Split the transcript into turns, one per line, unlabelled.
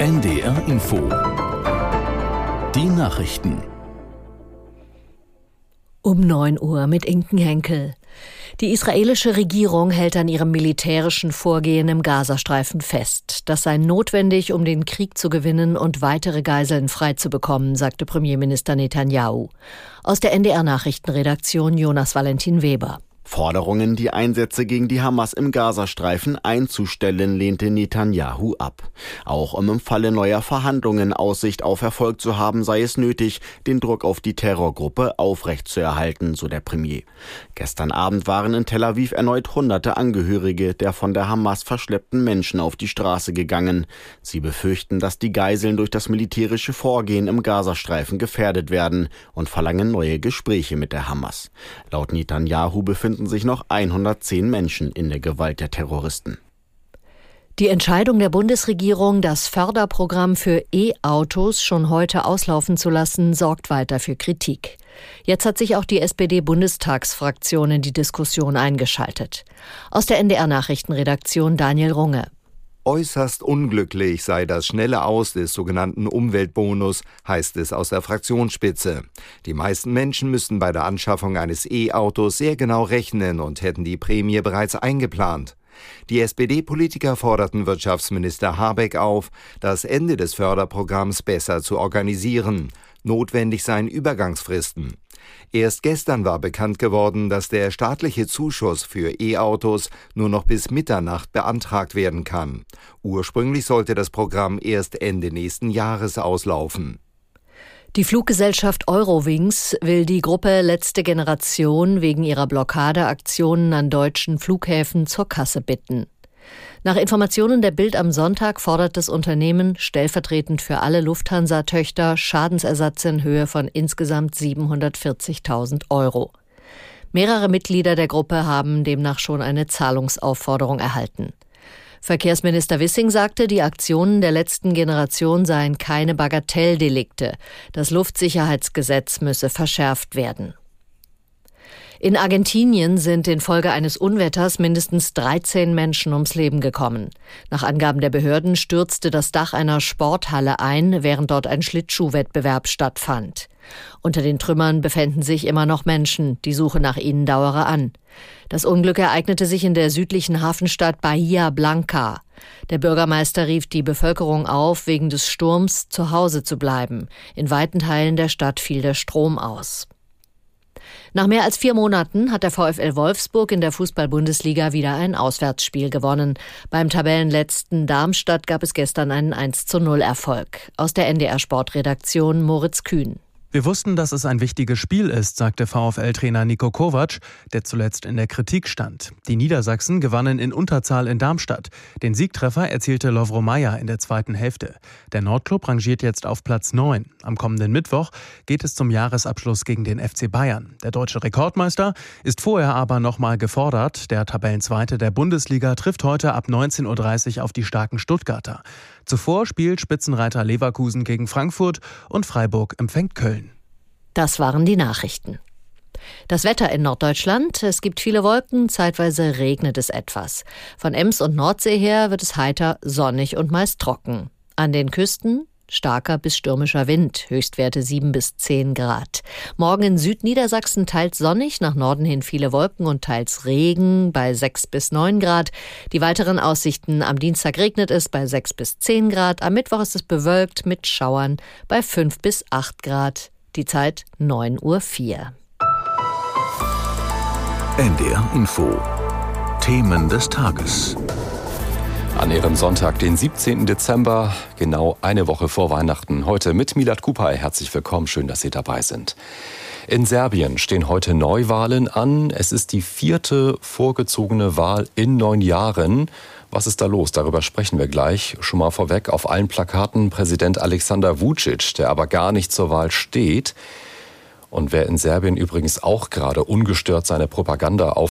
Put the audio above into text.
NDR Info. Die Nachrichten.
Um 9 Uhr mit Inken Henkel. Die israelische Regierung hält an ihrem militärischen Vorgehen im Gazastreifen fest. Das sei notwendig, um den Krieg zu gewinnen und weitere Geiseln freizubekommen, sagte Premierminister Netanyahu. Aus der NDR Nachrichtenredaktion Jonas Valentin Weber.
Forderungen, die Einsätze gegen die Hamas im Gazastreifen einzustellen, lehnte Netanyahu ab. Auch um im Falle neuer Verhandlungen Aussicht auf Erfolg zu haben, sei es nötig, den Druck auf die Terrorgruppe aufrechtzuerhalten, so der Premier. Gestern Abend waren in Tel Aviv erneut hunderte Angehörige der von der Hamas verschleppten Menschen auf die Straße gegangen. Sie befürchten, dass die Geiseln durch das militärische Vorgehen im Gazastreifen gefährdet werden und verlangen neue Gespräche mit der Hamas. Laut Netanyahu befinden befinden sich noch 110 Menschen in der Gewalt der Terroristen.
Die Entscheidung der Bundesregierung, das Förderprogramm für E-Autos schon heute auslaufen zu lassen, sorgt weiter für Kritik. Jetzt hat sich auch die SPD-Bundestagsfraktion in die Diskussion eingeschaltet. Aus der NDR Nachrichtenredaktion Daniel Runge.
Äußerst unglücklich sei das schnelle Aus des sogenannten Umweltbonus, heißt es aus der Fraktionsspitze. Die meisten Menschen müssten bei der Anschaffung eines E-Autos sehr genau rechnen und hätten die Prämie bereits eingeplant. Die SPD-Politiker forderten Wirtschaftsminister Habeck auf, das Ende des Förderprogramms besser zu organisieren. Notwendig seien Übergangsfristen. Erst gestern war bekannt geworden, dass der staatliche Zuschuss für E-Autos nur noch bis Mitternacht beantragt werden kann. Ursprünglich sollte das Programm erst Ende nächsten Jahres auslaufen.
Die Fluggesellschaft Eurowings will die Gruppe Letzte Generation wegen ihrer Blockadeaktionen an deutschen Flughäfen zur Kasse bitten. Nach Informationen der Bild am Sonntag fordert das Unternehmen stellvertretend für alle Lufthansa-Töchter Schadensersatz in Höhe von insgesamt 740.000 Euro. Mehrere Mitglieder der Gruppe haben demnach schon eine Zahlungsaufforderung erhalten. Verkehrsminister Wissing sagte, die Aktionen der letzten Generation seien keine Bagatelldelikte. Das Luftsicherheitsgesetz müsse verschärft werden. In Argentinien sind infolge eines Unwetters mindestens 13 Menschen ums Leben gekommen. Nach Angaben der Behörden stürzte das Dach einer Sporthalle ein, während dort ein Schlittschuhwettbewerb stattfand. Unter den Trümmern befänden sich immer noch Menschen. Die Suche nach ihnen dauere an. Das Unglück ereignete sich in der südlichen Hafenstadt Bahia Blanca. Der Bürgermeister rief die Bevölkerung auf, wegen des Sturms zu Hause zu bleiben. In weiten Teilen der Stadt fiel der Strom aus. Nach mehr als vier Monaten hat der VfL Wolfsburg in der Fußball-Bundesliga wieder ein Auswärtsspiel gewonnen. Beim Tabellenletzten Darmstadt gab es gestern einen 1 zu 0 Erfolg. Aus der NDR Sportredaktion Moritz Kühn.
Wir wussten, dass es ein wichtiges Spiel ist, sagte VfL-Trainer Nico Kovac, der zuletzt in der Kritik stand. Die Niedersachsen gewannen in Unterzahl in Darmstadt. Den Siegtreffer erzielte Lovro Meyer in der zweiten Hälfte. Der Nordclub rangiert jetzt auf Platz 9. Am kommenden Mittwoch geht es zum Jahresabschluss gegen den FC Bayern. Der deutsche Rekordmeister ist vorher aber nochmal gefordert. Der Tabellenzweite der Bundesliga trifft heute ab 19.30 Uhr auf die starken Stuttgarter. Zuvor spielt Spitzenreiter Leverkusen gegen Frankfurt und Freiburg empfängt Köln.
Das waren die Nachrichten. Das Wetter in Norddeutschland. Es gibt viele Wolken, zeitweise regnet es etwas. Von Ems und Nordsee her wird es heiter, sonnig und meist trocken. An den Küsten Starker bis stürmischer Wind, Höchstwerte 7 bis 10 Grad. Morgen in Südniedersachsen teils sonnig, nach Norden hin viele Wolken und teils Regen bei 6 bis 9 Grad. Die weiteren Aussichten am Dienstag regnet es bei 6 bis 10 Grad, am Mittwoch ist es bewölkt mit Schauern bei 5 bis 8 Grad. Die Zeit 9.04 Uhr.
NDR Info. Themen des Tages.
An ihrem Sonntag, den 17. Dezember, genau eine Woche vor Weihnachten. Heute mit Milad Kupay. Herzlich willkommen, schön, dass Sie dabei sind. In Serbien stehen heute Neuwahlen an. Es ist die vierte vorgezogene Wahl in neun Jahren. Was ist da los? Darüber sprechen wir gleich. Schon mal vorweg auf allen Plakaten Präsident Alexander Vucic, der aber gar nicht zur Wahl steht. Und wer in Serbien übrigens auch gerade ungestört seine Propaganda auf